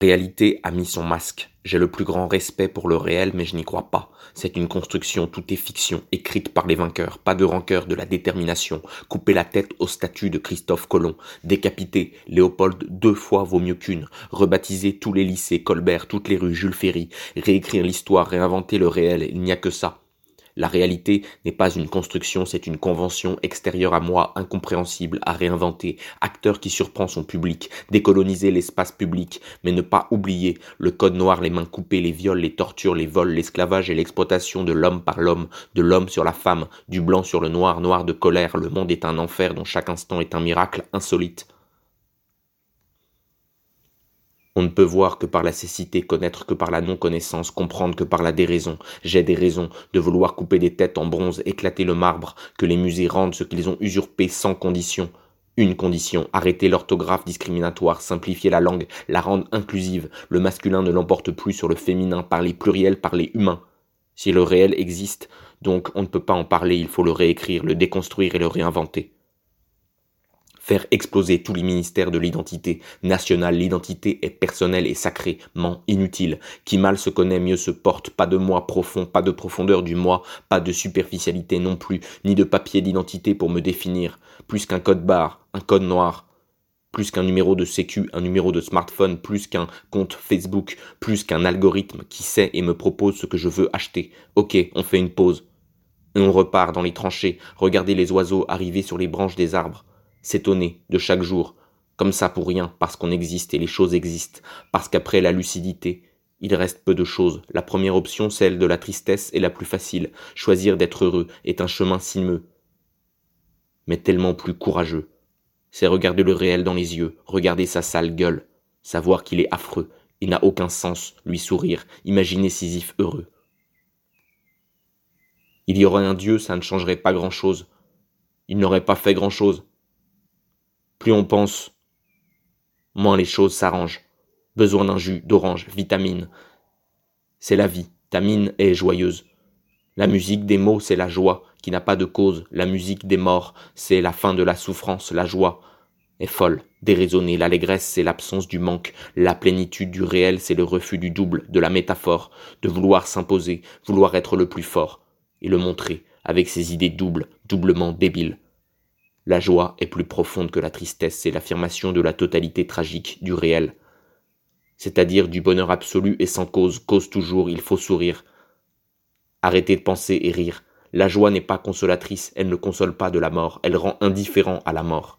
réalité a mis son masque. J'ai le plus grand respect pour le réel, mais je n'y crois pas. C'est une construction, tout est fiction, écrite par les vainqueurs. Pas de rancœur, de la détermination. Couper la tête au statut de Christophe Colomb. Décapiter Léopold deux fois vaut mieux qu'une. Rebaptiser tous les lycées, Colbert, toutes les rues, Jules Ferry. Réécrire l'histoire, réinventer le réel, il n'y a que ça. La réalité n'est pas une construction, c'est une convention extérieure à moi, incompréhensible, à réinventer, acteur qui surprend son public, décoloniser l'espace public, mais ne pas oublier le code noir, les mains coupées, les viols, les tortures, les vols, l'esclavage et l'exploitation de l'homme par l'homme, de l'homme sur la femme, du blanc sur le noir, noir de colère, le monde est un enfer dont chaque instant est un miracle insolite. On ne peut voir que par la cécité, connaître que par la non-connaissance, comprendre que par la déraison. J'ai des raisons de vouloir couper des têtes en bronze, éclater le marbre, que les musées rendent ce qu'ils ont usurpé sans condition. Une condition, arrêter l'orthographe discriminatoire, simplifier la langue, la rendre inclusive, le masculin ne l'emporte plus sur le féminin, parler pluriel, parler humain. Si le réel existe, donc on ne peut pas en parler, il faut le réécrire, le déconstruire et le réinventer faire exploser tous les ministères de l'identité nationale. L'identité est personnelle et sacrément inutile. Qui mal se connaît, mieux se porte. Pas de moi profond, pas de profondeur du moi, pas de superficialité non plus, ni de papier d'identité pour me définir. Plus qu'un code barre, un code noir. Plus qu'un numéro de sécu, un numéro de smartphone, plus qu'un compte Facebook, plus qu'un algorithme qui sait et me propose ce que je veux acheter. Ok, on fait une pause. Et on repart dans les tranchées, regarder les oiseaux arriver sur les branches des arbres s'étonner de chaque jour, comme ça pour rien, parce qu'on existe et les choses existent, parce qu'après la lucidité, il reste peu de choses. La première option, celle de la tristesse, est la plus facile. Choisir d'être heureux est un chemin sinueux, mais tellement plus courageux. C'est regarder le réel dans les yeux, regarder sa sale gueule, savoir qu'il est affreux, il n'a aucun sens, lui sourire, imaginer Sisyphe heureux. Il y aurait un Dieu, ça ne changerait pas grand-chose. Il n'aurait pas fait grand-chose. Plus on pense, moins les choses s'arrangent. Besoin d'un jus d'orange, vitamine. C'est la vie, ta mine est joyeuse. La musique des mots, c'est la joie, qui n'a pas de cause. La musique des morts, c'est la fin de la souffrance, la joie est folle, déraisonnée. L'allégresse, c'est l'absence du manque. La plénitude du réel, c'est le refus du double, de la métaphore, de vouloir s'imposer, vouloir être le plus fort, et le montrer, avec ses idées doubles, doublement débiles. La joie est plus profonde que la tristesse, c'est l'affirmation de la totalité tragique du réel, c'est-à-dire du bonheur absolu et sans cause, cause toujours, il faut sourire. Arrêtez de penser et rire. La joie n'est pas consolatrice, elle ne console pas de la mort, elle rend indifférent à la mort.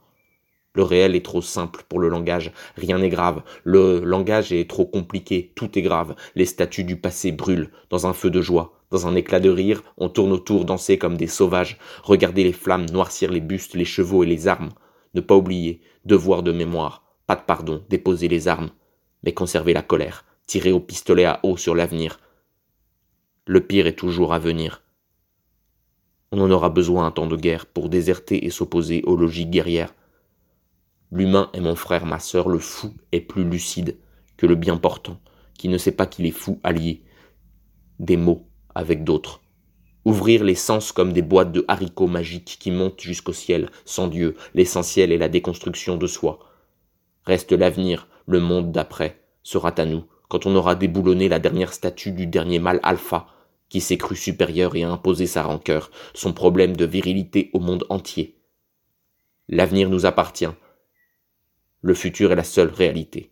Le réel est trop simple pour le langage, rien n'est grave. Le langage est trop compliqué, tout est grave. Les statues du passé brûlent dans un feu de joie. Dans un éclat de rire, on tourne autour, danser comme des sauvages, regarder les flammes noircir les bustes, les chevaux et les armes. Ne pas oublier, devoir de mémoire, pas de pardon, déposer les armes, mais conserver la colère, tirer au pistolet à eau sur l'avenir. Le pire est toujours à venir. On en aura besoin un temps de guerre pour déserter et s'opposer aux logiques guerrières. L'humain est mon frère, ma sœur, le fou est plus lucide que le bien portant, qui ne sait pas qu'il est fou allié. Des mots, avec d'autres. Ouvrir les sens comme des boîtes de haricots magiques qui montent jusqu'au ciel, sans Dieu, l'essentiel est la déconstruction de soi. Reste l'avenir, le monde d'après, sera à nous, quand on aura déboulonné la dernière statue du dernier mâle alpha, qui s'est cru supérieur et a imposé sa rancœur, son problème de virilité au monde entier. L'avenir nous appartient. Le futur est la seule réalité.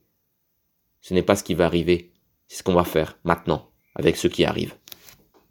Ce n'est pas ce qui va arriver, c'est ce qu'on va faire maintenant avec ce qui arrive.